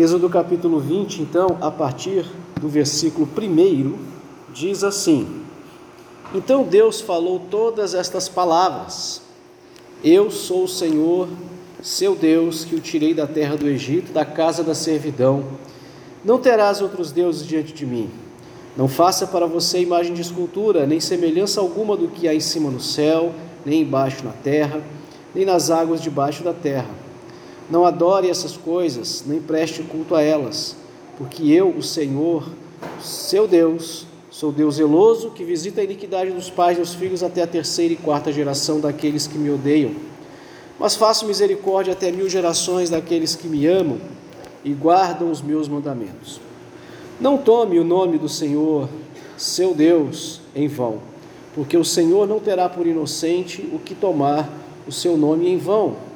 Êxodo capítulo 20, então, a partir do versículo 1, diz assim: Então Deus falou todas estas palavras: Eu sou o Senhor, seu Deus, que o tirei da terra do Egito, da casa da servidão. Não terás outros deuses diante de mim. Não faça para você imagem de escultura, nem semelhança alguma do que há em cima no céu, nem embaixo na terra, nem nas águas debaixo da terra. Não adore essas coisas, nem preste culto a elas, porque eu, o Senhor, seu Deus, sou Deus zeloso, que visita a iniquidade dos pais e dos filhos até a terceira e quarta geração daqueles que me odeiam. Mas faço misericórdia até mil gerações daqueles que me amam e guardam os meus mandamentos. Não tome o nome do Senhor, seu Deus, em vão, porque o Senhor não terá por inocente o que tomar o seu nome em vão.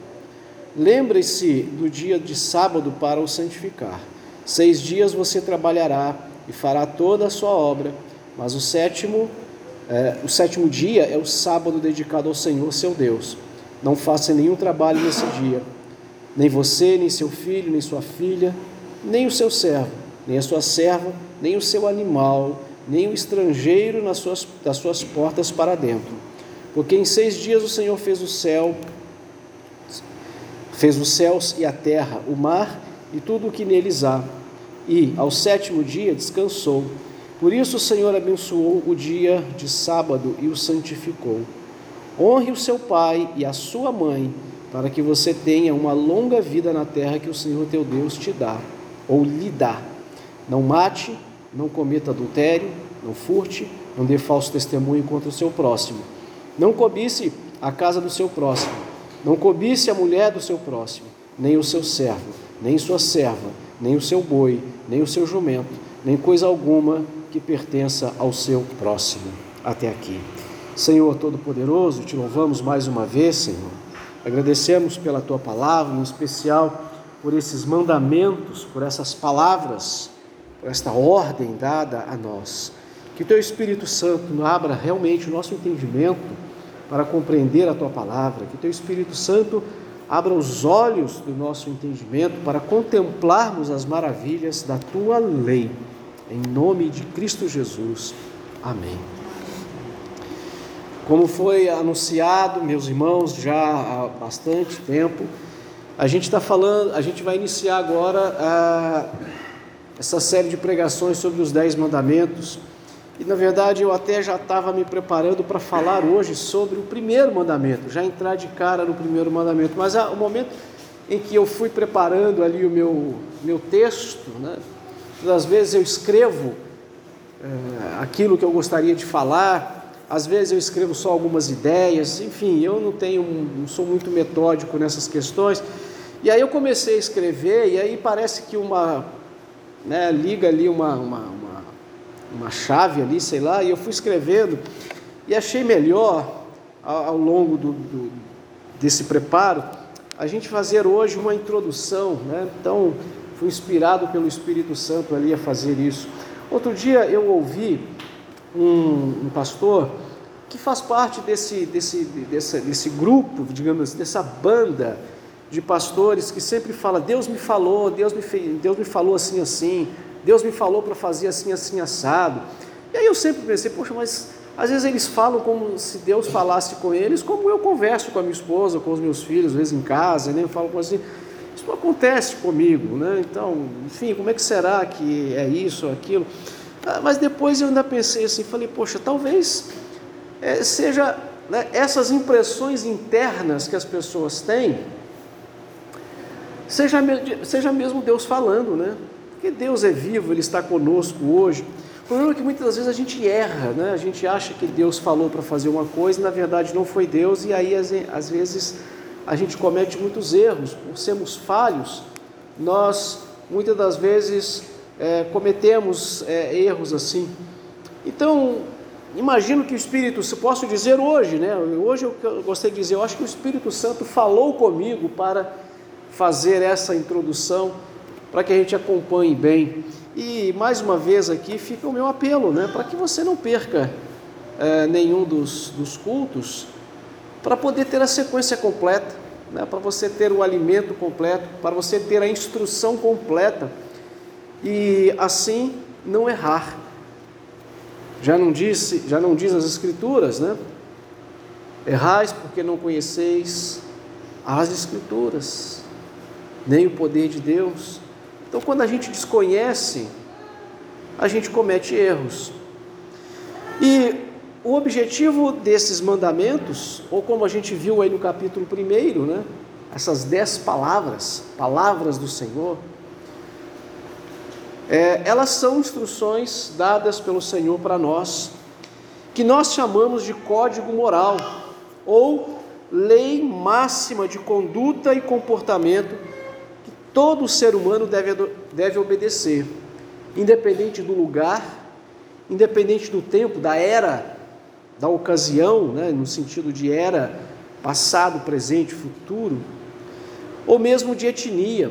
Lembre-se do dia de sábado para o santificar. Seis dias você trabalhará e fará toda a sua obra, mas o sétimo, é, o sétimo dia é o sábado dedicado ao Senhor, seu Deus. Não faça nenhum trabalho nesse dia, nem você, nem seu filho, nem sua filha, nem o seu servo nem a sua serva, nem o seu animal, nem o estrangeiro nas suas, das suas portas para dentro. Porque em seis dias o Senhor fez o céu, fez os céus e a terra, o mar e tudo o que neles há. E ao sétimo dia descansou. Por isso o Senhor abençoou o dia de sábado e o santificou. Honre o seu pai e a sua mãe, para que você tenha uma longa vida na terra que o Senhor teu Deus te dá, ou lhe dá. Não mate, não cometa adultério, não furte, não dê falso testemunho contra o seu próximo. Não cobice a casa do seu próximo. Não cobice a mulher do seu próximo, nem o seu servo, nem sua serva, nem o seu boi, nem o seu jumento, nem coisa alguma que pertença ao seu próximo. Até aqui. Senhor Todo-Poderoso, te louvamos mais uma vez, Senhor. Agradecemos pela tua palavra, em especial por esses mandamentos, por essas palavras por esta ordem dada a nós. Que Teu Espírito Santo abra realmente o nosso entendimento para compreender a Tua palavra. Que Teu Espírito Santo abra os olhos do nosso entendimento para contemplarmos as maravilhas da Tua lei. Em nome de Cristo Jesus. Amém. Como foi anunciado, meus irmãos, já há bastante tempo, a gente está falando, a gente vai iniciar agora a essa série de pregações sobre os Dez Mandamentos. E na verdade eu até já estava me preparando para falar hoje sobre o primeiro mandamento, já entrar de cara no primeiro mandamento. Mas o momento em que eu fui preparando ali o meu, meu texto, né, às vezes eu escrevo é, aquilo que eu gostaria de falar, às vezes eu escrevo só algumas ideias, enfim, eu não tenho, não sou muito metódico nessas questões. E aí eu comecei a escrever e aí parece que uma né, liga ali uma, uma, uma, chave ali, sei lá, e eu fui escrevendo e achei melhor ao, ao longo do, do, desse preparo a gente fazer hoje uma introdução, né? Então fui inspirado pelo Espírito Santo ali a fazer isso. Outro dia eu ouvi um, um pastor que faz parte desse, desse, desse, desse grupo, digamos assim, dessa banda de pastores que sempre fala: Deus me falou, Deus me, fez, Deus me falou assim, assim, Deus me falou para fazer assim, assim, assado. E aí eu sempre pensei: poxa, mas às vezes eles falam como se Deus falasse com eles, como eu converso com a minha esposa, com os meus filhos, às vezes em casa, né? eu falo assim. Isso não acontece comigo, né? Então, enfim, como é que será que é isso, aquilo? Ah, mas depois eu ainda pensei assim, falei, poxa, talvez é, seja né, essas impressões internas que as pessoas têm, Seja, seja mesmo Deus falando, né? Porque Deus é vivo, Ele está conosco hoje. O problema é que muitas vezes a gente erra, né? A gente acha que Deus falou para fazer uma coisa e na verdade não foi Deus, e aí às vezes a gente comete muitos erros. Por sermos falhos, nós muitas das vezes é, cometemos é, erros assim. Então, imagino que o Espírito, se posso dizer hoje, né? Hoje eu gostaria de dizer, eu acho que o Espírito Santo falou comigo para fazer essa introdução para que a gente acompanhe bem. E mais uma vez aqui fica o meu apelo, né, para que você não perca é, nenhum dos, dos cultos, para poder ter a sequência completa. né, para você ter o alimento completo, para você ter a instrução completa e assim não errar. Já não disse, já não diz as escrituras, né? Errais porque não conheceis as escrituras, nem o poder de Deus. Então, quando a gente desconhece, a gente comete erros. E o objetivo desses mandamentos, ou como a gente viu aí no capítulo 1, né? Essas dez palavras, palavras do Senhor, é, elas são instruções dadas pelo Senhor para nós, que nós chamamos de código moral, ou lei máxima de conduta e comportamento todo ser humano deve, deve obedecer, independente do lugar, independente do tempo, da era, da ocasião, né, no sentido de era, passado, presente, futuro, ou mesmo de etnia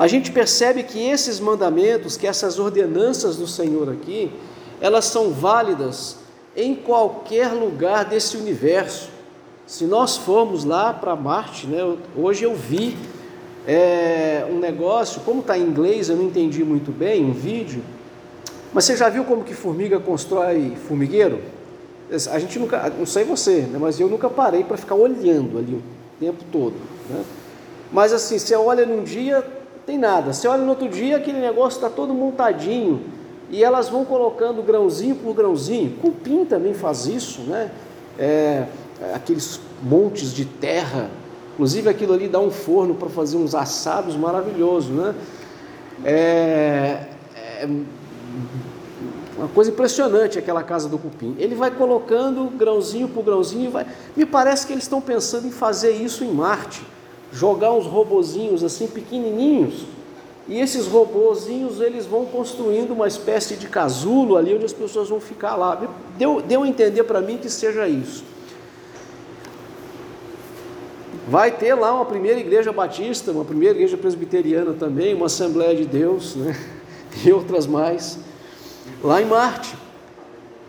a gente percebe que esses mandamentos, que essas ordenanças do Senhor aqui, elas são válidas em qualquer lugar desse universo. Se nós formos lá para Marte, né, hoje eu vi é, um negócio, como está em inglês, eu não entendi muito bem, um vídeo, mas você já viu como que formiga constrói formigueiro? A gente nunca, não sei você, né, mas eu nunca parei para ficar olhando ali o tempo todo. Né? Mas assim, você olha num dia, tem nada. Você olha no outro dia, aquele negócio está todo montadinho e elas vão colocando grãozinho por grãozinho. Cupim também faz isso, né? É, aqueles montes de terra, inclusive aquilo ali dá um forno para fazer uns assados maravilhosos, né? É, é uma coisa impressionante aquela casa do cupim. Ele vai colocando grãozinho por grãozinho, vai. Me parece que eles estão pensando em fazer isso em Marte jogar uns robozinhos assim pequenininhos, e esses robozinhos eles vão construindo uma espécie de casulo ali onde as pessoas vão ficar lá. Deu, deu a entender para mim que seja isso. Vai ter lá uma primeira igreja batista, uma primeira igreja presbiteriana também, uma Assembleia de Deus, né? e outras mais, lá em Marte,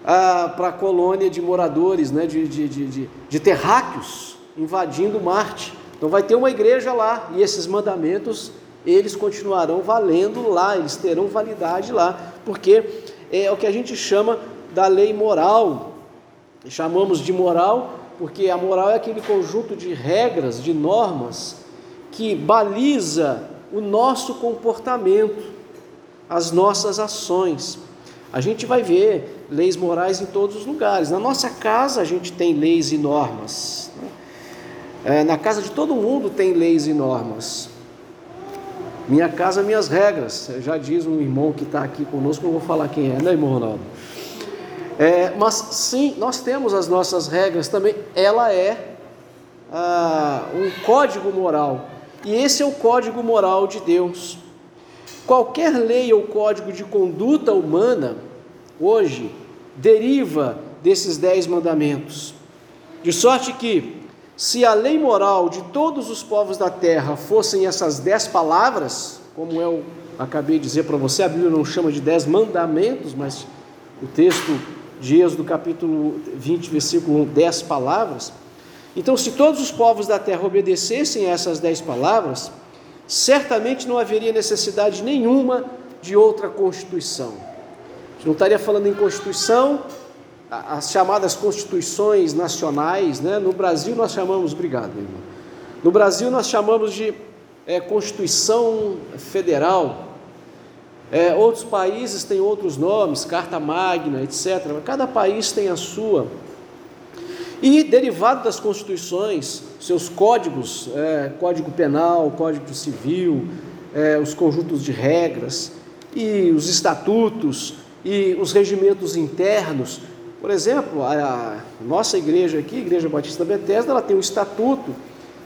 para a colônia de moradores, né? de, de, de, de terráqueos invadindo Marte. Então vai ter uma igreja lá e esses mandamentos eles continuarão valendo lá, eles terão validade lá, porque é o que a gente chama da lei moral. Chamamos de moral porque a moral é aquele conjunto de regras, de normas que baliza o nosso comportamento, as nossas ações. A gente vai ver leis morais em todos os lugares. Na nossa casa a gente tem leis e normas. Né? É, na casa de todo mundo tem leis e normas. Minha casa, minhas regras. Já diz um irmão que está aqui conosco, não vou falar quem é, né, irmão Ronaldo? É, mas sim, nós temos as nossas regras também. Ela é ah, um código moral. E esse é o código moral de Deus. Qualquer lei ou código de conduta humana, hoje, deriva desses dez mandamentos. De sorte que se a lei moral de todos os povos da terra fossem essas dez palavras, como eu acabei de dizer para você, a Bíblia não chama de dez mandamentos, mas o texto de Êxodo capítulo 20, versículo 1, dez palavras. Então, se todos os povos da terra obedecessem a essas dez palavras, certamente não haveria necessidade nenhuma de outra constituição. A gente não estaria falando em constituição as chamadas constituições nacionais, né? no Brasil nós chamamos, obrigado, irmão. No Brasil nós chamamos de é, Constituição Federal. É, outros países têm outros nomes, Carta Magna, etc. Cada país tem a sua. E derivado das constituições, seus códigos, é, Código Penal, Código Civil, é, os conjuntos de regras e os estatutos e os regimentos internos, por exemplo, a, nossa igreja aqui, a Igreja Batista Bethesda, ela tem um estatuto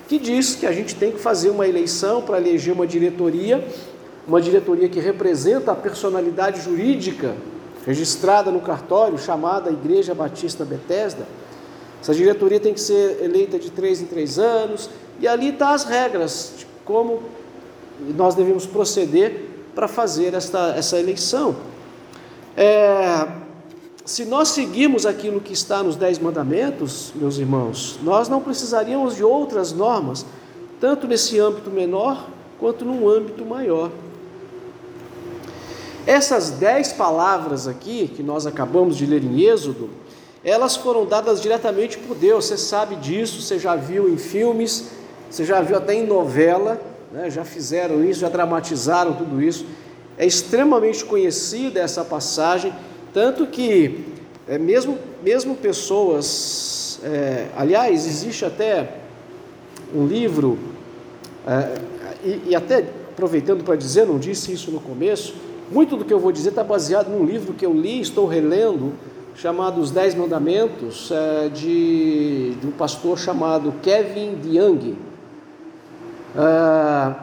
que diz que a gente tem que fazer uma eleição para eleger uma diretoria, uma diretoria que representa a personalidade jurídica registrada no cartório, chamada Igreja Batista Bethesda. Essa diretoria tem que ser eleita de três em três anos, e ali estão tá as regras de como nós devemos proceder para fazer esta, essa eleição. É, se nós seguirmos aquilo que está nos Dez Mandamentos, meus irmãos, nós não precisaríamos de outras normas, tanto nesse âmbito menor quanto num âmbito maior. Essas dez palavras aqui, que nós acabamos de ler em Êxodo, elas foram dadas diretamente por Deus, você sabe disso, você já viu em filmes, você já viu até em novela, né? já fizeram isso, já dramatizaram tudo isso. É extremamente conhecida essa passagem, tanto que é, mesmo, mesmo pessoas, é, aliás, existe até um livro, é, e, e até aproveitando para dizer, não disse isso no começo, muito do que eu vou dizer está baseado num livro que eu li, estou relendo, chamado Os Dez Mandamentos, é, de, de, um pastor chamado Kevin DeYoung. É,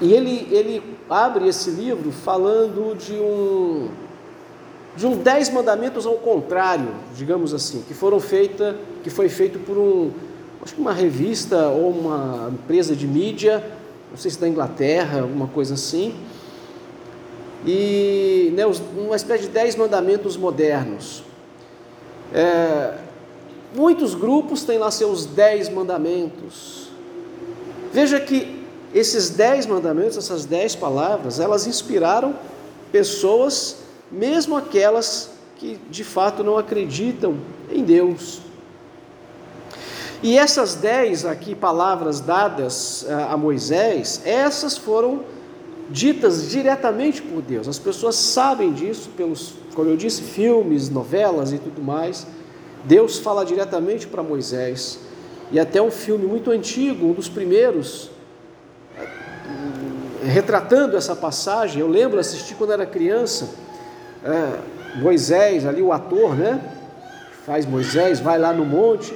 e ele, ele abre esse livro falando de um, de um dez mandamentos ao contrário, digamos assim, que foram feita, que foi feito por um, acho que uma revista ou uma empresa de mídia, não sei se da Inglaterra, alguma coisa assim, e né, uma espécie de dez mandamentos modernos. É, muitos grupos têm lá seus dez mandamentos. Veja que esses dez mandamentos, essas dez palavras, elas inspiraram pessoas, mesmo aquelas que de fato não acreditam em Deus. E essas dez aqui palavras dadas eh, a Moisés, essas foram ditas diretamente por Deus. As pessoas sabem disso pelos, como eu disse, filmes, novelas e tudo mais. Deus fala diretamente para Moisés. E até um filme muito antigo, um dos primeiros, eh, retratando essa passagem. Eu lembro, assisti quando era criança. É, Moisés, ali o ator, né? Faz Moisés, vai lá no monte,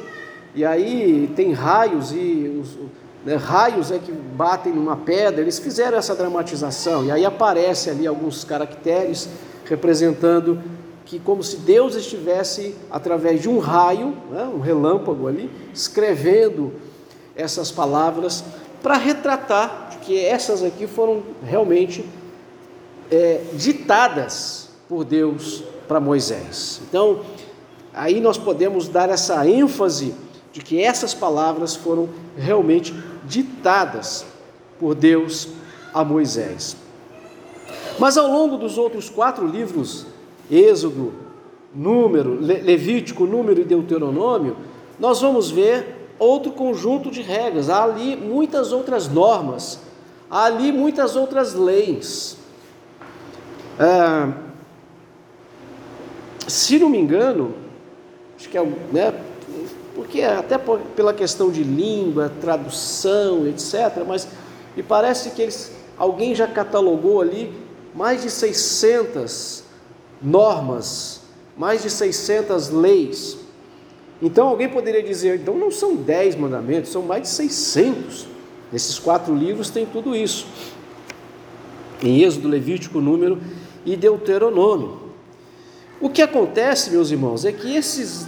e aí tem raios e os, né, raios é que batem numa pedra, eles fizeram essa dramatização, e aí aparece ali alguns caracteres representando que como se Deus estivesse através de um raio, né, um relâmpago ali, escrevendo essas palavras para retratar que essas aqui foram realmente é, ditadas por Deus para Moisés. Então, aí nós podemos dar essa ênfase de que essas palavras foram realmente ditadas por Deus a Moisés. Mas ao longo dos outros quatro livros, Êxodo, Número, Levítico, Número e Deuteronômio, nós vamos ver outro conjunto de regras. Há ali muitas outras normas, há ali muitas outras leis. Ah, se não me engano, acho que é né, porque até por, pela questão de língua, tradução, etc., mas me parece que eles, alguém já catalogou ali mais de 600 normas, mais de 600 leis. Então alguém poderia dizer, então não são 10 mandamentos, são mais de 600. Nesses quatro livros tem tudo isso. Em Êxodo, Levítico, Número e Deuteronômio. O que acontece, meus irmãos, é que esses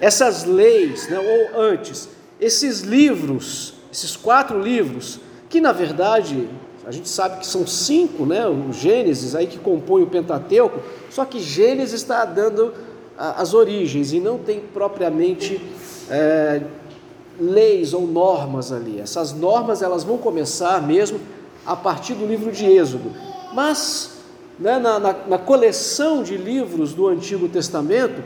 essas leis, né, ou antes, esses livros, esses quatro livros, que na verdade a gente sabe que são cinco, né, o Gênesis aí que compõe o Pentateuco, só que Gênesis está dando as origens e não tem propriamente é, leis ou normas ali. Essas normas elas vão começar mesmo a partir do livro de Êxodo, mas né, na, na, na coleção de livros do Antigo Testamento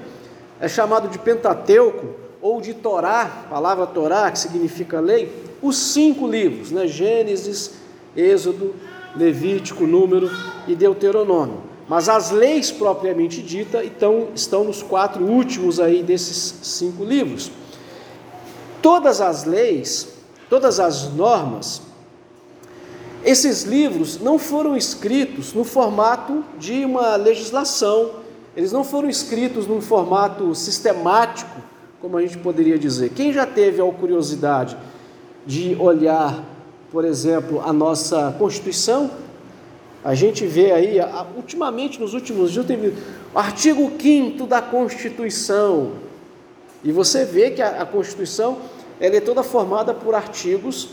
é chamado de Pentateuco ou de Torá, palavra Torá, que significa lei, os cinco livros, né? Gênesis, Êxodo, Levítico, Número e Deuteronômio. Mas as leis propriamente ditas então, estão nos quatro últimos aí desses cinco livros. Todas as leis, todas as normas, esses livros não foram escritos no formato de uma legislação eles não foram escritos num formato sistemático, como a gente poderia dizer. Quem já teve a curiosidade de olhar, por exemplo, a nossa Constituição, a gente vê aí, ultimamente, nos últimos dias, tem o artigo 5 da Constituição. E você vê que a, a Constituição ela é toda formada por artigos,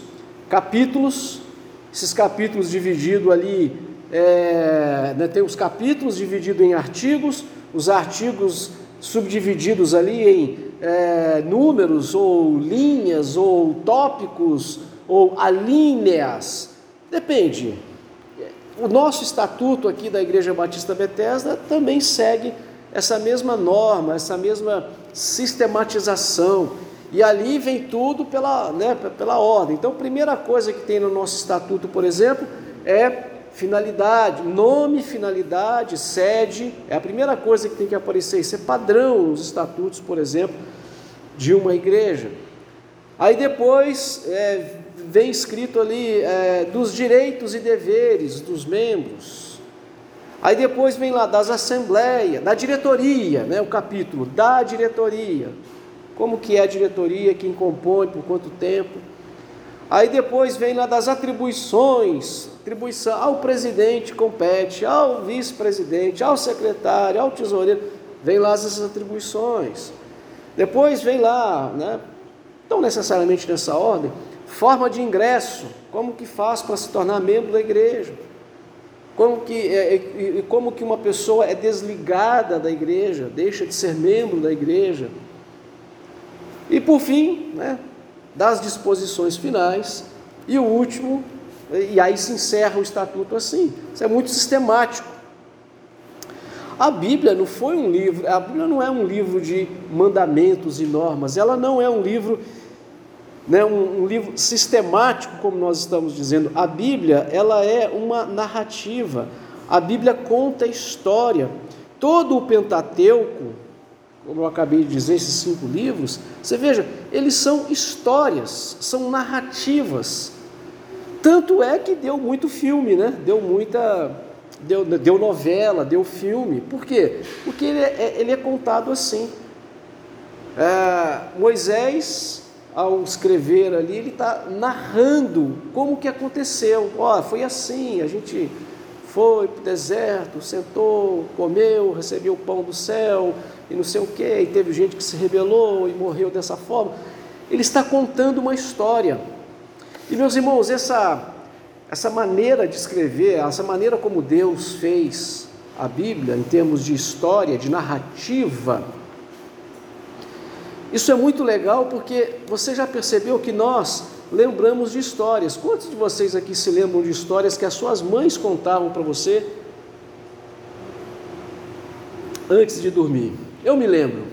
capítulos, esses capítulos divididos ali é, né, tem os capítulos divididos em artigos, os artigos subdivididos ali em é, números, ou linhas, ou tópicos, ou alíneas. Depende. O nosso estatuto aqui da Igreja Batista Bethesda também segue essa mesma norma, essa mesma sistematização. E ali vem tudo pela, né, pela ordem. Então, a primeira coisa que tem no nosso estatuto, por exemplo, é finalidade, nome, finalidade, sede. É a primeira coisa que tem que aparecer. Isso é padrão nos estatutos, por exemplo, de uma igreja. Aí depois é, vem escrito ali é, dos direitos e deveres dos membros. Aí depois vem lá das assembleias, da diretoria, né, o capítulo da diretoria como que é a diretoria, quem compõe, por quanto tempo. Aí depois vem lá das atribuições, atribuição ao presidente compete, ao vice-presidente, ao secretário, ao tesoureiro, vem lá essas atribuições. Depois vem lá, né, não necessariamente nessa ordem, forma de ingresso, como que faz para se tornar membro da igreja, como que, é, é, como que uma pessoa é desligada da igreja, deixa de ser membro da igreja, e por fim, né, das disposições finais, e o último, e aí se encerra o estatuto assim. Isso é muito sistemático. A Bíblia não foi um livro, a Bíblia não é um livro de mandamentos e normas, ela não é um livro, né, um, um livro sistemático, como nós estamos dizendo. A Bíblia, ela é uma narrativa. A Bíblia conta história. Todo o Pentateuco, como eu acabei de dizer, esses cinco livros, você veja, eles são histórias, são narrativas. Tanto é que deu muito filme, né? Deu muita. Deu, deu novela, deu filme. Por quê? Porque ele é, ele é contado assim. É, Moisés, ao escrever ali, ele está narrando como que aconteceu. Ó, oh, foi assim, a gente foi para o deserto, sentou, comeu, recebeu o pão do céu, e não sei o que, e teve gente que se rebelou e morreu dessa forma. Ele está contando uma história. E meus irmãos, essa, essa maneira de escrever, essa maneira como Deus fez a Bíblia em termos de história, de narrativa, isso é muito legal porque você já percebeu que nós lembramos de histórias. Quantos de vocês aqui se lembram de histórias que as suas mães contavam para você antes de dormir? Eu me lembro,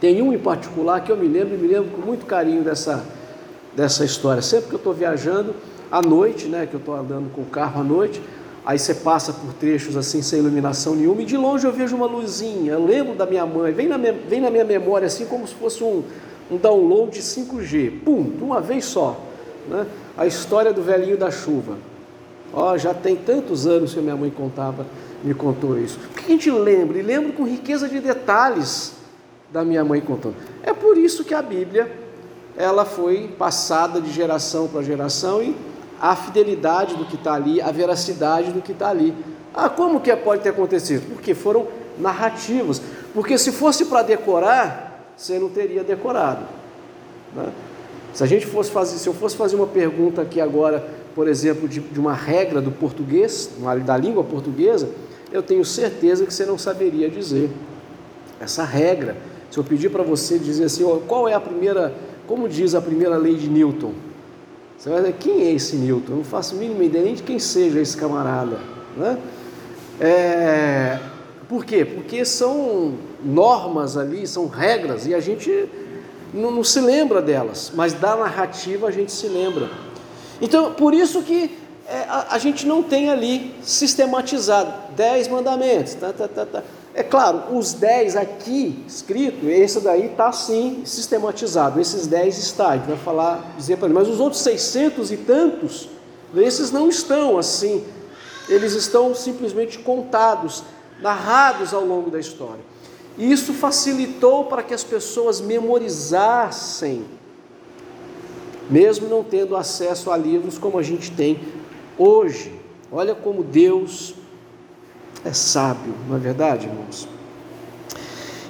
tem um em particular que eu me lembro e me lembro com muito carinho dessa, dessa história. Sempre que eu estou viajando à noite, né, que eu estou andando com o carro à noite, aí você passa por trechos assim sem iluminação nenhuma e de longe eu vejo uma luzinha. Eu lembro da minha mãe, vem na minha, vem na minha memória assim como se fosse um, um download de 5G, pum, de uma vez só. Né? A história do velhinho da chuva. Ó, já tem tantos anos que minha mãe contava me contou isso. Que a gente lembra? E lembro com riqueza de detalhes da minha mãe contando. É por isso que a Bíblia ela foi passada de geração para geração e a fidelidade do que está ali, a veracidade do que está ali. Ah, como que pode ter acontecido? Porque foram narrativos. Porque se fosse para decorar, você não teria decorado. Né? Se a gente fosse fazer, se eu fosse fazer uma pergunta aqui agora, por exemplo, de, de uma regra do português, da língua portuguesa, eu tenho certeza que você não saberia dizer essa regra. Se eu pedir para você dizer assim, qual é a primeira, como diz a primeira lei de Newton? Você vai dizer, quem é esse Newton? Eu não faço a mínima ideia nem de quem seja esse camarada. Né? É, por quê? Porque são normas ali, são regras, e a gente não, não se lembra delas, mas da narrativa a gente se lembra. Então, por isso que é, a, a, gente não tem ali sistematizado dez mandamentos. Tá, tá, tá, tá. É claro, os dez aqui escrito, esse daí está sim sistematizado, esses dez está, a gente vai falar, dizer para ele, mas os outros seiscentos e tantos, esses não estão assim, eles estão simplesmente contados, narrados ao longo da história. E isso facilitou para que as pessoas memorizassem, mesmo não tendo acesso a livros como a gente tem hoje. Olha como Deus é sábio, não é verdade, irmãos?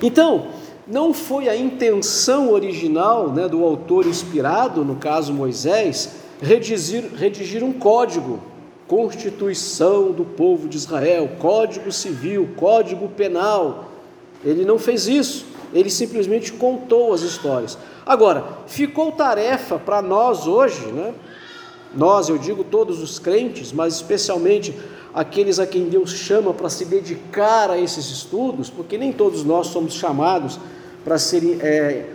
Então, não foi a intenção original né, do autor inspirado, no caso Moisés, redigir, redigir um código Constituição do povo de Israel, Código Civil, Código Penal. Ele não fez isso, ele simplesmente contou as histórias. Agora, ficou tarefa para nós hoje, né? Nós, eu digo todos os crentes, mas especialmente aqueles a quem Deus chama para se dedicar a esses estudos, porque nem todos nós somos chamados para serem, é,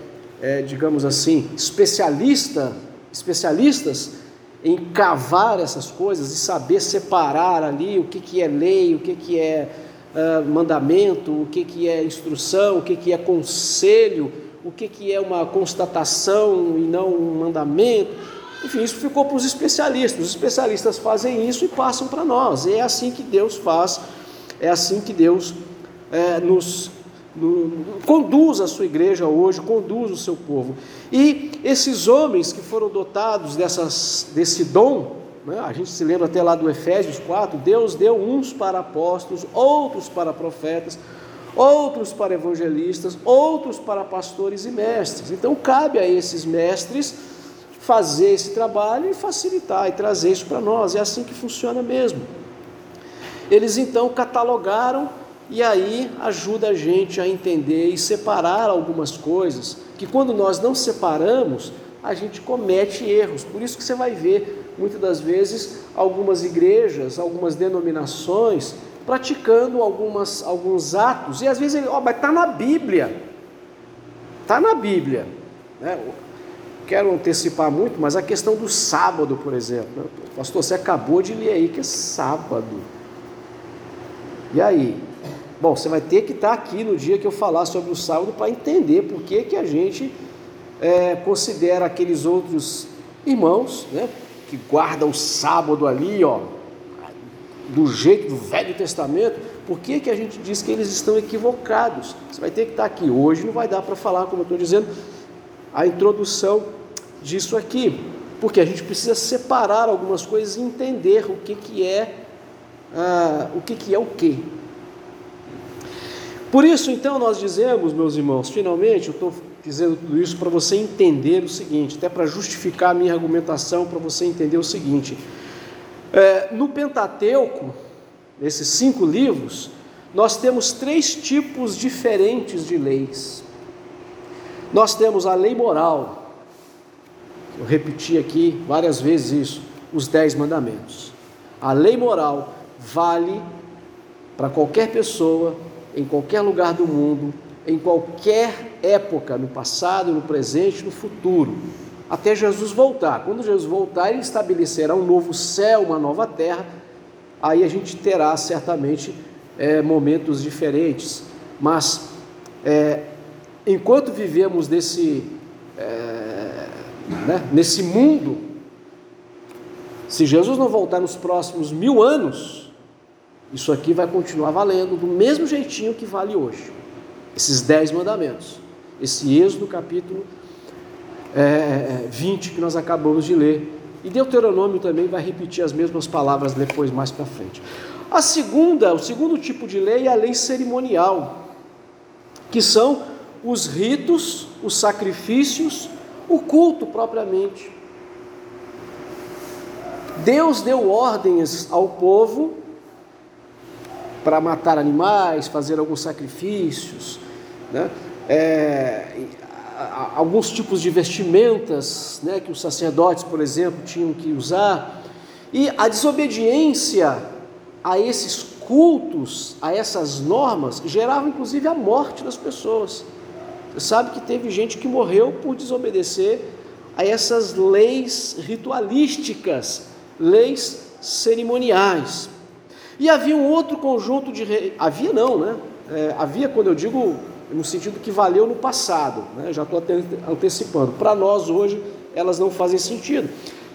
é, digamos assim, especialista, especialistas em cavar essas coisas e saber separar ali o que, que é lei, o que, que é uh, mandamento, o que, que é instrução, o que, que é conselho, o que, que é uma constatação e não um mandamento. Enfim, isso ficou para os especialistas. Os especialistas fazem isso e passam para nós. E é assim que Deus faz, é assim que Deus é, nos no, conduz a sua igreja hoje, conduz o seu povo. E esses homens que foram dotados dessas, desse dom, né, a gente se lembra até lá do Efésios 4, Deus deu uns para apóstolos, outros para profetas, outros para evangelistas, outros para pastores e mestres. Então cabe a esses mestres fazer esse trabalho e facilitar e trazer isso para nós. É assim que funciona mesmo. Eles então catalogaram e aí ajuda a gente a entender e separar algumas coisas que quando nós não separamos, a gente comete erros. Por isso que você vai ver muitas das vezes algumas igrejas, algumas denominações praticando algumas, alguns atos e às vezes ele, ó, mas está na Bíblia, está na Bíblia. Né? Quero antecipar muito, mas a questão do sábado, por exemplo, pastor, você acabou de ler aí que é sábado. E aí? Bom, você vai ter que estar aqui no dia que eu falar sobre o sábado para entender por que, que a gente é, considera aqueles outros irmãos, né, que guardam o sábado ali, ó, do jeito do Velho Testamento, por que, que a gente diz que eles estão equivocados? Você vai ter que estar aqui. Hoje não vai dar para falar, como eu estou dizendo, a introdução disso aqui, porque a gente precisa separar algumas coisas e entender o que, que é ah, o que, que é o que. Por isso, então, nós dizemos, meus irmãos, finalmente, eu estou dizendo tudo isso para você entender o seguinte, até para justificar a minha argumentação, para você entender o seguinte: é, no Pentateuco, nesses cinco livros, nós temos três tipos diferentes de leis. Nós temos a lei moral, eu repeti aqui várias vezes isso, os dez mandamentos. A lei moral vale para qualquer pessoa em qualquer lugar do mundo, em qualquer época, no passado, no presente, no futuro, até Jesus voltar. Quando Jesus voltar, ele estabelecerá um novo céu, uma nova terra. Aí a gente terá certamente é, momentos diferentes, mas é, enquanto vivemos nesse, é, né, nesse mundo, se Jesus não voltar nos próximos mil anos, isso aqui vai continuar valendo do mesmo jeitinho que vale hoje. Esses dez mandamentos. Esse Êxodo capítulo é, 20 que nós acabamos de ler. E Deuteronômio também vai repetir as mesmas palavras depois, mais para frente. A segunda, o segundo tipo de lei é a lei cerimonial, que são os ritos, os sacrifícios, o culto propriamente. Deus deu ordens ao povo para matar animais, fazer alguns sacrifícios, né? É, alguns tipos de vestimentas né, que os sacerdotes, por exemplo, tinham que usar. E a desobediência a esses cultos, a essas normas, gerava inclusive a morte das pessoas. Sabe que teve gente que morreu por desobedecer a essas leis ritualísticas, leis cerimoniais. E havia um outro conjunto de. Re... Havia não, né? É, havia, quando eu digo, no sentido que valeu no passado, né? já estou antecipando. Para nós hoje, elas não fazem sentido.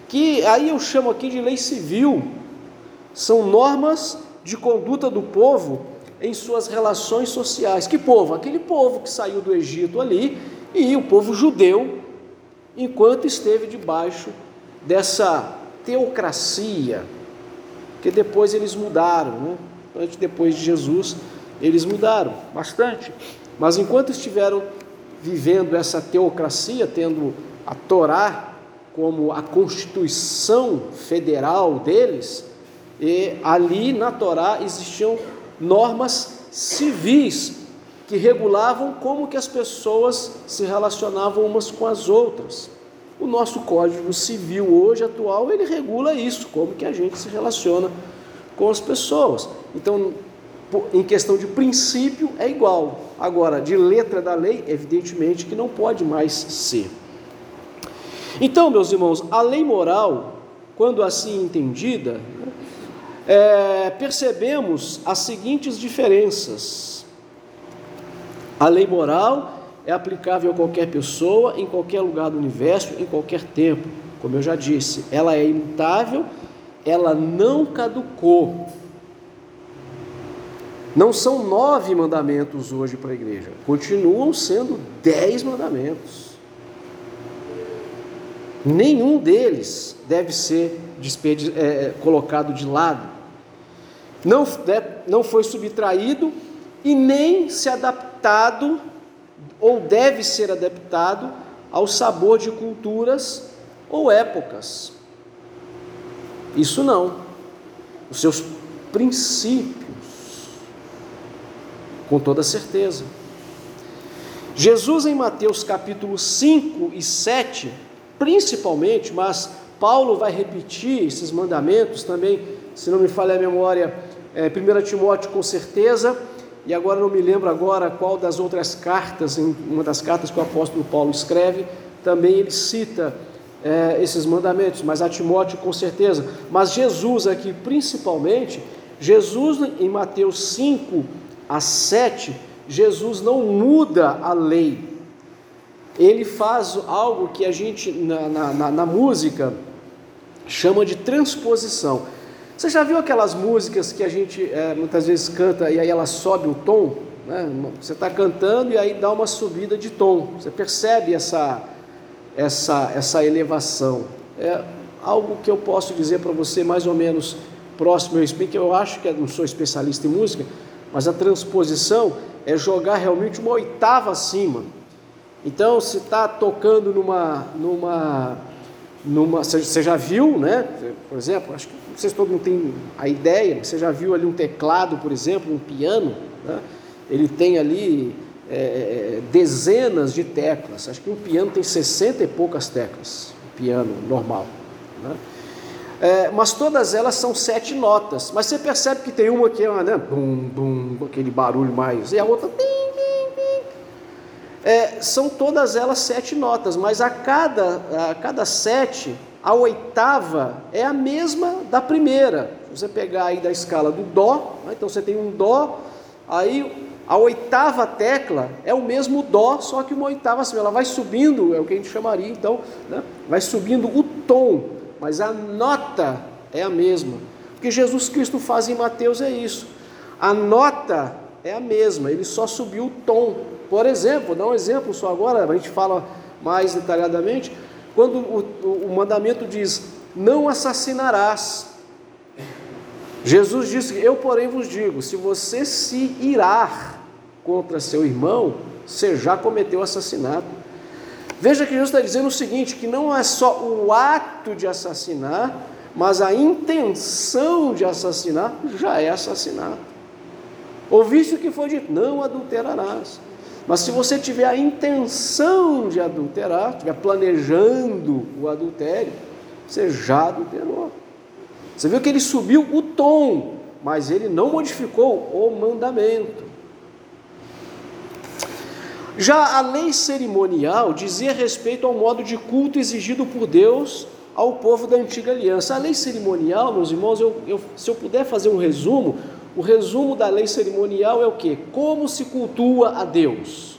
Que aí eu chamo aqui de lei civil. São normas de conduta do povo em suas relações sociais. Que povo? Aquele povo que saiu do Egito ali e o povo judeu, enquanto esteve debaixo dessa teocracia, porque depois eles mudaram, né? Antes, depois de Jesus, eles mudaram bastante. Mas enquanto estiveram vivendo essa teocracia, tendo a Torá como a constituição federal deles, E ali na Torá existiam normas civis que regulavam como que as pessoas se relacionavam umas com as outras. O nosso Código Civil hoje atual, ele regula isso, como que a gente se relaciona com as pessoas. Então, em questão de princípio é igual. Agora, de letra da lei, evidentemente que não pode mais ser. Então, meus irmãos, a lei moral, quando assim entendida, é, percebemos as seguintes diferenças. A lei moral é aplicável a qualquer pessoa, em qualquer lugar do universo, em qualquer tempo. Como eu já disse, ela é imutável, ela não caducou. Não são nove mandamentos hoje para a igreja, continuam sendo dez mandamentos. Nenhum deles deve ser é, colocado de lado, não, não foi subtraído e nem se adaptado, ou deve ser adaptado, ao sabor de culturas ou épocas. Isso não. Os seus princípios com toda certeza. Jesus em Mateus capítulo 5 e 7, principalmente, mas Paulo vai repetir esses mandamentos também, se não me falha a memória, é, 1 Timóteo com certeza, e agora não me lembro agora qual das outras cartas, em uma das cartas que o apóstolo Paulo escreve, também ele cita é, esses mandamentos, mas a Timóteo com certeza. Mas Jesus aqui principalmente, Jesus em Mateus 5, a 7, Jesus não muda a lei. Ele faz algo que a gente, na, na, na música, chama de transposição. Você já viu aquelas músicas que a gente é, muitas vezes canta e aí ela sobe o tom? Né? Você está cantando e aí dá uma subida de tom. Você percebe essa, essa, essa elevação. É algo que eu posso dizer para você mais ou menos próximo. Eu, que eu acho que eu não sou especialista em música, mas a transposição é jogar realmente uma oitava acima. Então, se está tocando numa, numa, numa, você já viu, né? Por exemplo, acho que se todo mundo tem a ideia, você já viu ali um teclado, por exemplo, um piano, né? ele tem ali é, é dezenas de teclas. Acho que um piano tem 60 e poucas teclas, um piano normal. Né? É, mas todas elas são sete notas. Mas você percebe que tem uma que é né, bum, bum, aquele barulho mais, e a outra. É, são todas elas sete notas, mas a cada, a cada sete, a oitava é a mesma da primeira. Se você pegar aí da escala do Dó, né, então você tem um Dó, aí a oitava tecla é o mesmo Dó, só que uma oitava acima. Ela vai subindo, é o que a gente chamaria então, né, vai subindo o tom mas a nota é a mesma. O que Jesus Cristo faz em Mateus é isso. A nota é a mesma, ele só subiu o tom. Por exemplo, vou dar um exemplo só agora, a gente fala mais detalhadamente. Quando o, o mandamento diz: Não assassinarás. Jesus disse: Eu, porém, vos digo: se você se irar contra seu irmão, você já cometeu assassinato. Veja que Jesus está dizendo o seguinte: que não é só o ato de assassinar, mas a intenção de assassinar já é assassinato. Ouviste o que foi dito: não adulterarás. Mas se você tiver a intenção de adulterar, estiver planejando o adultério, você já adulterou. Você viu que ele subiu o tom, mas ele não modificou o mandamento. Já a lei cerimonial dizia respeito ao modo de culto exigido por Deus ao povo da antiga aliança. A lei cerimonial, meus irmãos, eu, eu, se eu puder fazer um resumo, o resumo da lei cerimonial é o que? Como se cultua a Deus.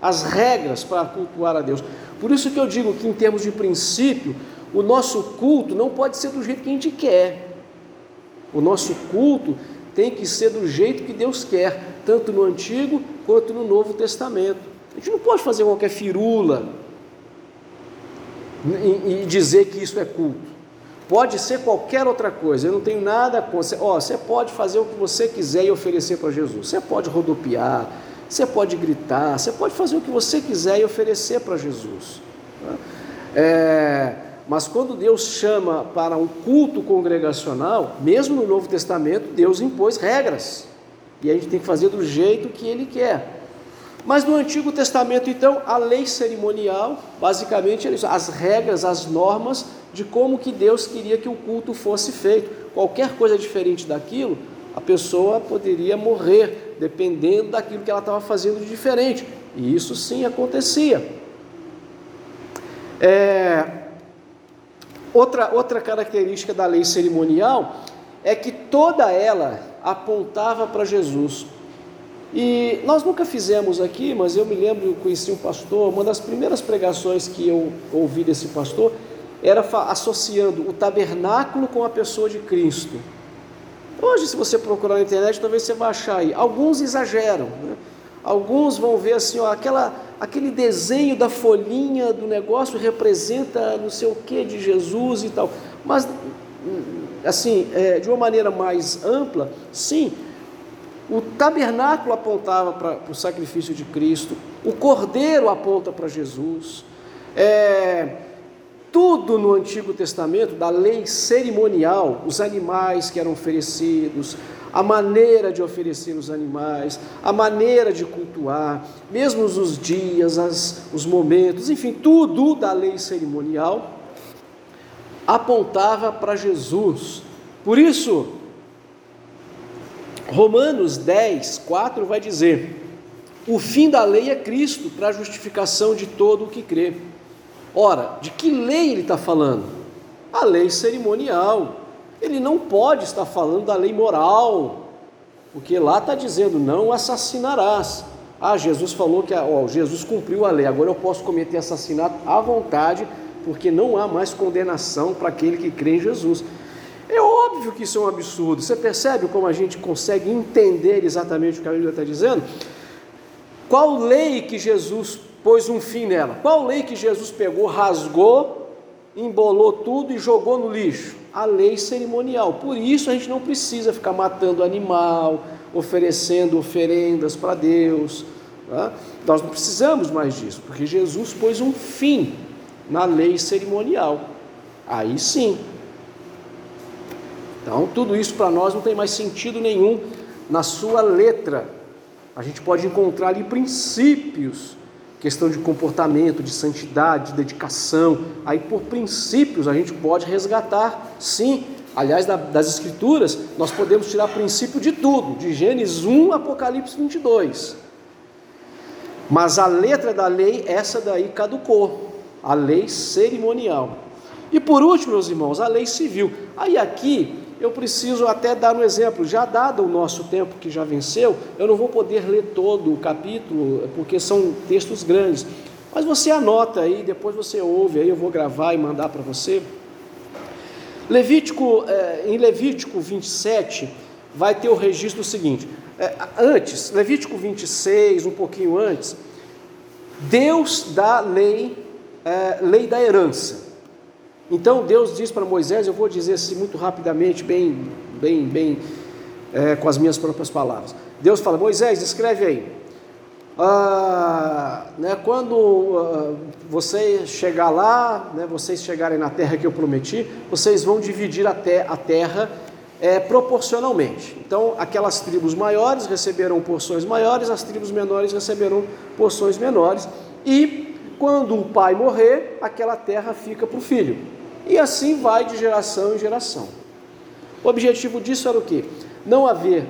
As regras para cultuar a Deus. Por isso que eu digo que, em termos de princípio, o nosso culto não pode ser do jeito que a gente quer. O nosso culto tem que ser do jeito que Deus quer, tanto no Antigo quanto no Novo Testamento. A gente não pode fazer qualquer firula e, dizer que isso é culto. Pode ser qualquer outra coisa, eu não tenho nada contra. Ó, você pode fazer o que você quiser e oferecer para Jesus. Você pode rodopiar, você pode gritar, você pode fazer o que você quiser e oferecer para Jesus. Tá? É, Mas quando Deus chama para um culto congregacional, mesmo no Novo Testamento, Deus impôs regras. E a gente tem que fazer do jeito que Ele quer. Mas no Antigo Testamento, então, a lei cerimonial, basicamente, as regras, as normas de como que Deus queria que o culto fosse feito. Qualquer coisa diferente daquilo, a pessoa poderia morrer, dependendo daquilo que ela estava fazendo de diferente. E isso sim acontecia. É... Outra, outra característica da lei cerimonial é que toda ela apontava para Jesus. E nós nunca fizemos aqui, mas eu me lembro, eu conheci um pastor, uma das primeiras pregações que eu ouvi desse pastor era associando o tabernáculo com a pessoa de Cristo. Hoje, se você procurar na internet, talvez você vá achar aí. Alguns exageram, né? alguns vão ver assim, ó, aquela, aquele desenho da folhinha do negócio representa não sei o que de Jesus e tal. Mas, assim, é, de uma maneira mais ampla, sim, o tabernáculo apontava para o sacrifício de Cristo, o cordeiro aponta para Jesus. É, tudo no Antigo Testamento, da lei cerimonial, os animais que eram oferecidos, a maneira de oferecer os animais, a maneira de cultuar, mesmo os dias, as, os momentos, enfim, tudo da lei cerimonial apontava para Jesus. Por isso, Romanos 10, 4 vai dizer: o fim da lei é Cristo para a justificação de todo o que crê. Ora, de que lei ele está falando? A lei cerimonial. Ele não pode estar falando da lei moral, porque lá está dizendo: não assassinarás. Ah, Jesus falou que ó, Jesus cumpriu a lei, agora eu posso cometer assassinato à vontade, porque não há mais condenação para aquele que crê em Jesus. É óbvio que isso é um absurdo. Você percebe como a gente consegue entender exatamente o que a Bíblia está dizendo? Qual lei que Jesus pôs um fim nela? Qual lei que Jesus pegou, rasgou, embolou tudo e jogou no lixo? A lei cerimonial. Por isso a gente não precisa ficar matando animal, oferecendo oferendas para Deus. Tá? Nós não precisamos mais disso, porque Jesus pôs um fim na lei cerimonial. Aí sim, então, tudo isso para nós não tem mais sentido nenhum na sua letra. A gente pode encontrar ali princípios, questão de comportamento, de santidade, de dedicação. Aí, por princípios, a gente pode resgatar, sim. Aliás, das Escrituras, nós podemos tirar princípio de tudo, de Gênesis 1 Apocalipse 22. Mas a letra da lei, essa daí caducou, a lei cerimonial. E por último, meus irmãos, a lei civil. Aí aqui eu preciso até dar um exemplo. Já dado o nosso tempo que já venceu, eu não vou poder ler todo o capítulo, porque são textos grandes. Mas você anota aí, depois você ouve aí, eu vou gravar e mandar para você. Levítico, eh, em Levítico 27, vai ter o registro seguinte. Eh, antes, Levítico 26, um pouquinho antes, Deus dá lei, eh, lei da herança. Então Deus diz para Moisés, eu vou dizer assim muito rapidamente, bem, bem, bem, é, com as minhas próprias palavras. Deus fala, Moisés, escreve aí. Ah, né, quando ah, você chegar lá, né, vocês chegarem na terra que eu prometi, vocês vão dividir a, te a terra é, proporcionalmente. Então, aquelas tribos maiores receberão porções maiores, as tribos menores receberão porções menores, e quando o pai morrer, aquela terra fica para o filho. E assim vai de geração em geração. O objetivo disso era o quê? Não haver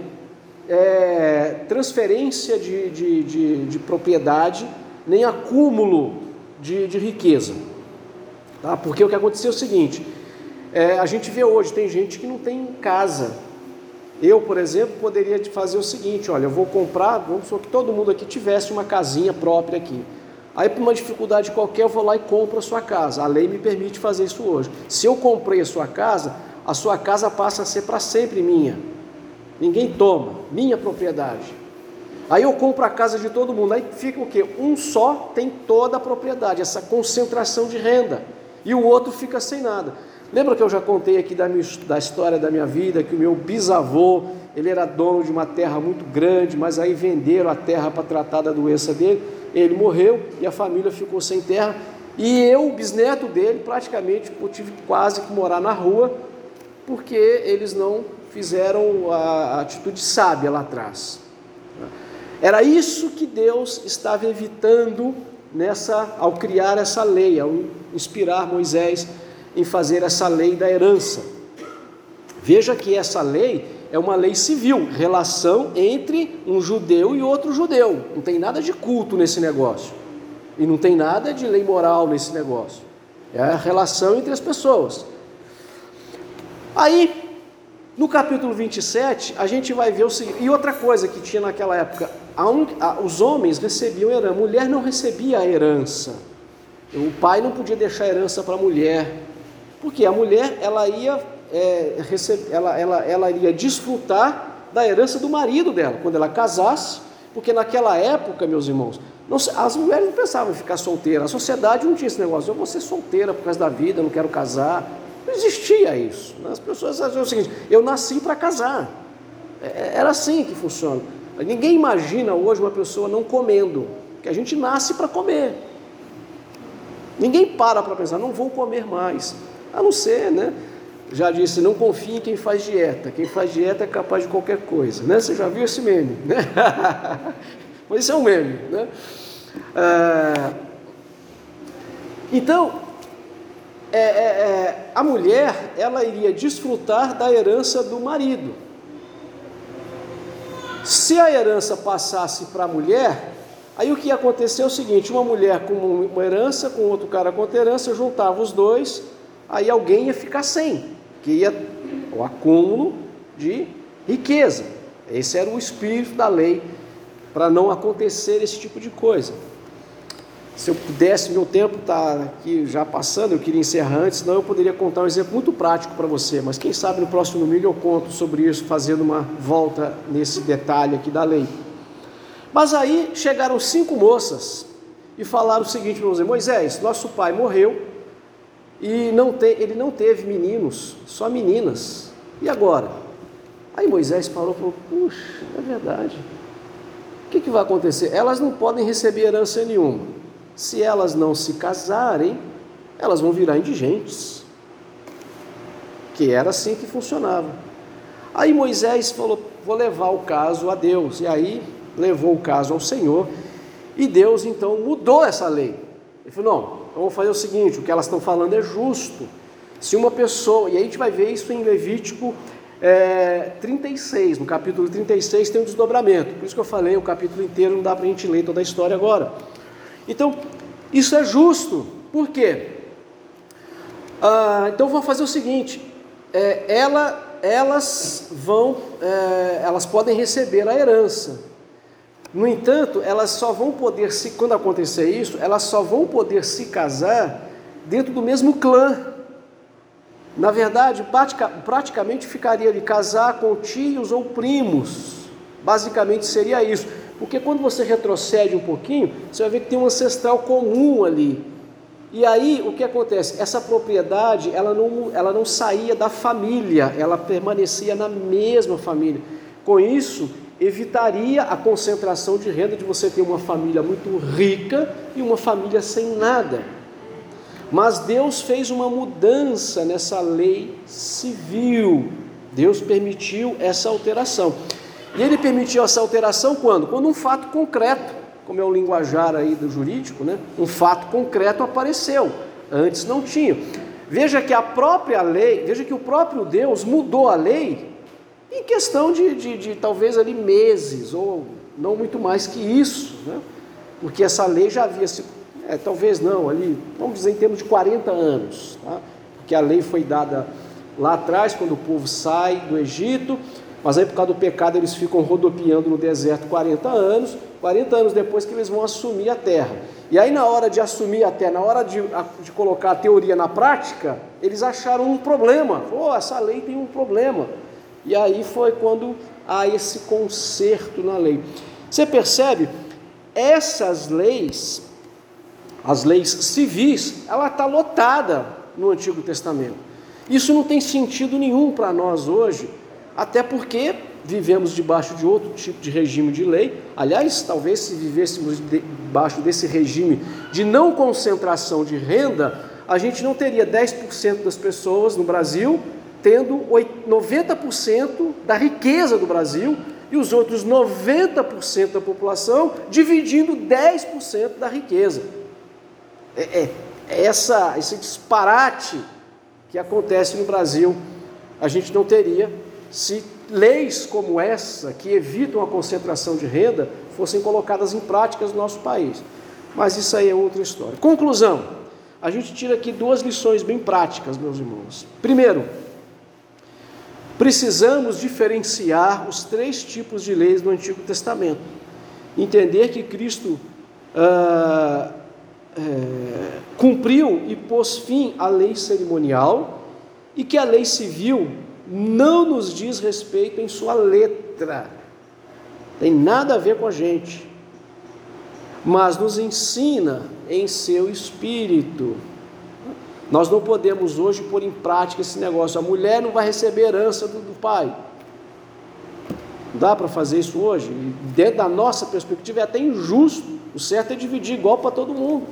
é, transferência de, de, de, de, propriedade, nem acúmulo de, riqueza. Tá? Porque o que aconteceu é o seguinte: é, a gente vê hoje, tem gente que não tem casa. Eu, por exemplo, poderia fazer o seguinte: olha, eu vou comprar, vamos supor que todo mundo aqui tivesse uma casinha própria aqui. Aí, por uma dificuldade qualquer, eu vou lá e compro a sua casa. A lei me permite fazer isso hoje. Se eu comprei a sua casa, a sua casa passa a ser para sempre minha. Ninguém toma, minha propriedade. Aí eu compro a casa de todo mundo. Aí fica o quê? Um só tem toda a propriedade, essa concentração de renda. E o outro fica sem nada. Lembra que eu já contei aqui da, minha, da história da minha vida, que o meu bisavô, ele era dono de uma terra muito grande, mas aí venderam a terra para tratar da doença dele ele morreu e a família ficou sem terra. E eu, o bisneto dele, praticamente eu tive quase que morar na rua, porque eles não fizeram a atitude sábia lá atrás. Era isso que Deus estava evitando nessa, ao criar essa lei, ao inspirar Moisés em fazer essa lei da herança. Veja que essa lei é uma lei civil, relação entre um judeu e outro judeu. Não tem nada de culto nesse negócio. E não tem nada de lei moral nesse negócio. É a relação entre as pessoas. Aí, no capítulo 27, a gente vai ver o seguinte. E outra coisa que tinha naquela época: a, a, os homens recebiam herança, a mulher não recebia a herança. O pai não podia deixar herança para a mulher, porque a mulher ela ia, é, ela, ela, ela iria desfrutar da herança do marido dela quando ela casasse, porque naquela época, meus irmãos, não, as mulheres não pensavam em ficar solteiras, a sociedade não tinha esse negócio, eu vou ser solteira por causa da vida, não quero casar. Não existia isso. As pessoas diziam o seguinte: eu nasci para casar. É, é, era assim que funciona. Ninguém imagina hoje uma pessoa não comendo, que a gente nasce para comer. Ninguém para para pensar, não vou comer mais. A não ser, né? Já disse, não confie em quem faz dieta. Quem faz dieta é capaz de qualquer coisa, né? Você já viu esse meme, né? Mas isso é um meme, né? Ah, então, é, é, é, a mulher, ela iria desfrutar da herança do marido. Se a herança passasse para a mulher, aí o que ia acontecer é o seguinte: uma mulher com uma herança, com outro cara com outra herança, juntava os dois, aí alguém ia ficar sem, que ia o acúmulo de riqueza. Esse era o espírito da lei para não acontecer esse tipo de coisa. Se eu pudesse, meu tempo está aqui já passando, eu queria encerrar antes, senão eu poderia contar um exemplo muito prático para você, mas quem sabe no próximo domingo eu conto sobre isso, fazendo uma volta nesse detalhe aqui da lei. Mas aí chegaram cinco moças e falaram o seguinte para Moisés: Moisés, nosso pai morreu e não te, ele não teve meninos, só meninas. E agora? Aí Moisés falou, puxa, é verdade. O que, que vai acontecer? Elas não podem receber herança nenhuma se elas não se casarem, elas vão virar indigentes. Que era assim que funcionava. Aí Moisés falou: Vou levar o caso a Deus. E aí levou o caso ao Senhor. E Deus então mudou essa lei. Ele falou: Não, vamos fazer o seguinte: o que elas estão falando é justo. Se uma pessoa, e a gente vai ver isso em Levítico é, 36, no capítulo 36 tem um desdobramento. Por isso que eu falei, o capítulo inteiro não dá para a gente ler toda a história agora. Então, isso é justo. Por quê? Ah, então, vou fazer o seguinte: é, ela, elas vão, é, elas podem receber a herança. No entanto, elas só vão poder se, quando acontecer isso, elas só vão poder se casar dentro do mesmo clã. Na verdade, praticamente ficaria de casar com tios ou primos. Basicamente seria isso. Porque quando você retrocede um pouquinho, você vai ver que tem um ancestral comum ali. E aí o que acontece? Essa propriedade ela não, ela não saía da família, ela permanecia na mesma família. Com isso, evitaria a concentração de renda de você ter uma família muito rica e uma família sem nada. Mas Deus fez uma mudança nessa lei civil. Deus permitiu essa alteração. E ele permitiu essa alteração quando? Quando um fato concreto, como é o linguajar aí do jurídico, né? um fato concreto apareceu. Antes não tinha. Veja que a própria lei, veja que o próprio Deus mudou a lei em questão de, de, de talvez ali meses, ou não muito mais que isso, né? porque essa lei já havia sido, é, talvez não, ali, vamos dizer em termos de 40 anos, tá? porque a lei foi dada lá atrás, quando o povo sai do Egito, mas aí, por causa do pecado, eles ficam rodopiando no deserto 40 anos, 40 anos depois que eles vão assumir a terra. E aí, na hora de assumir a terra, na hora de, de colocar a teoria na prática, eles acharam um problema. Oh, essa lei tem um problema. E aí foi quando há esse conserto na lei. Você percebe? Essas leis, as leis civis, ela está lotada no Antigo Testamento. Isso não tem sentido nenhum para nós hoje até porque vivemos debaixo de outro tipo de regime de lei. Aliás, talvez se vivêssemos debaixo desse regime de não concentração de renda, a gente não teria 10% das pessoas no Brasil tendo 90% da riqueza do Brasil e os outros 90% da população dividindo 10% da riqueza. É, é, é essa, esse disparate que acontece no Brasil, a gente não teria se leis como essa, que evitam a concentração de renda, fossem colocadas em práticas no nosso país. Mas isso aí é outra história. Conclusão: a gente tira aqui duas lições bem práticas, meus irmãos. Primeiro, precisamos diferenciar os três tipos de leis do Antigo Testamento. Entender que Cristo ah, é, cumpriu e pôs fim à lei cerimonial e que a lei civil não nos diz respeito em sua letra, tem nada a ver com a gente, mas nos ensina em seu espírito. Nós não podemos hoje pôr em prática esse negócio. A mulher não vai receber herança do, do pai. Dá para fazer isso hoje. dentro da nossa perspectiva é até injusto. O certo é dividir igual para todo mundo.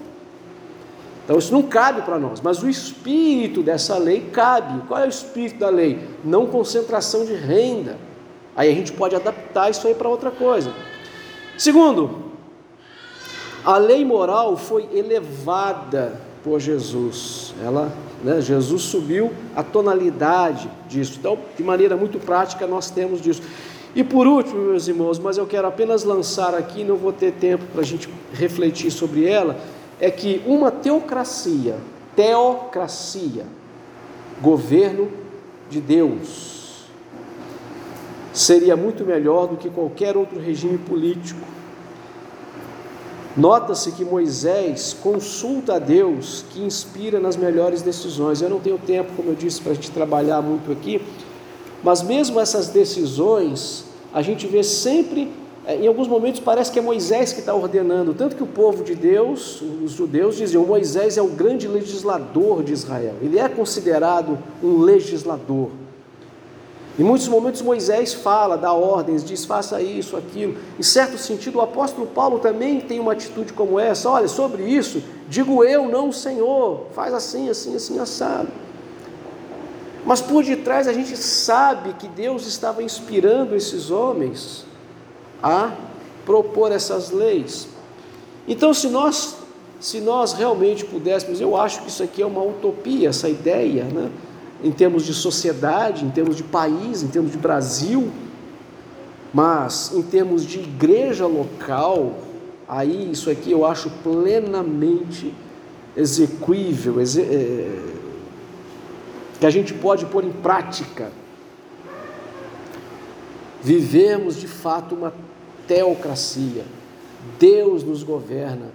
Então isso não cabe para nós, mas o espírito dessa lei cabe. Qual é o espírito da lei? Não concentração de renda. Aí a gente pode adaptar isso aí para outra coisa. Segundo, a lei moral foi elevada por Jesus. Ela, né, Jesus subiu a tonalidade disso. Então, de maneira muito prática, nós temos disso. E por último, meus irmãos, mas eu quero apenas lançar aqui, não vou ter tempo para a gente refletir sobre ela é que uma teocracia, teocracia, governo de Deus, seria muito melhor do que qualquer outro regime político. Nota-se que Moisés consulta a Deus que inspira nas melhores decisões. Eu não tenho tempo, como eu disse, para a gente trabalhar muito aqui, mas mesmo essas decisões, a gente vê sempre é, em alguns momentos parece que é Moisés que está ordenando, tanto que o povo de Deus, os judeus diziam, Moisés é o grande legislador de Israel, ele é considerado um legislador. Em muitos momentos Moisés fala, dá ordens, diz faça isso, aquilo. Em certo sentido, o apóstolo Paulo também tem uma atitude como essa: olha, sobre isso, digo eu, não o Senhor, faz assim, assim, assim, assado. Mas por detrás a gente sabe que Deus estava inspirando esses homens a propor essas leis. Então, se nós, se nós realmente pudéssemos, eu acho que isso aqui é uma utopia, essa ideia, né? Em termos de sociedade, em termos de país, em termos de Brasil, mas em termos de igreja local, aí isso aqui eu acho plenamente execuível, exe é, que a gente pode pôr em prática. Vivemos de fato uma teocracia. Deus nos governa,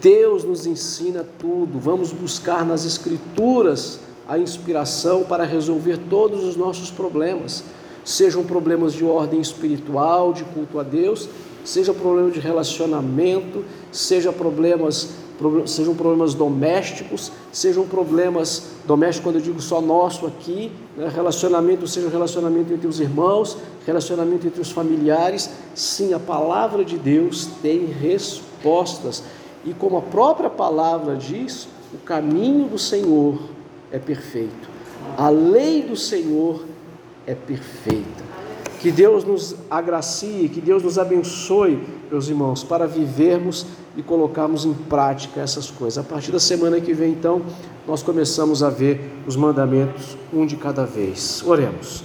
Deus nos ensina tudo. Vamos buscar nas Escrituras a inspiração para resolver todos os nossos problemas, sejam problemas de ordem espiritual, de culto a Deus, seja problema de relacionamento, seja problemas sejam problemas domésticos, sejam problemas domésticos, quando eu digo só nosso aqui, né, relacionamento, seja relacionamento entre os irmãos, relacionamento entre os familiares, sim, a palavra de Deus tem respostas. E como a própria palavra diz, o caminho do Senhor é perfeito, a lei do Senhor é perfeita. Que Deus nos agracie, que Deus nos abençoe, meus irmãos, para vivermos e colocarmos em prática essas coisas. A partir da semana que vem, então, nós começamos a ver os mandamentos um de cada vez. Oremos.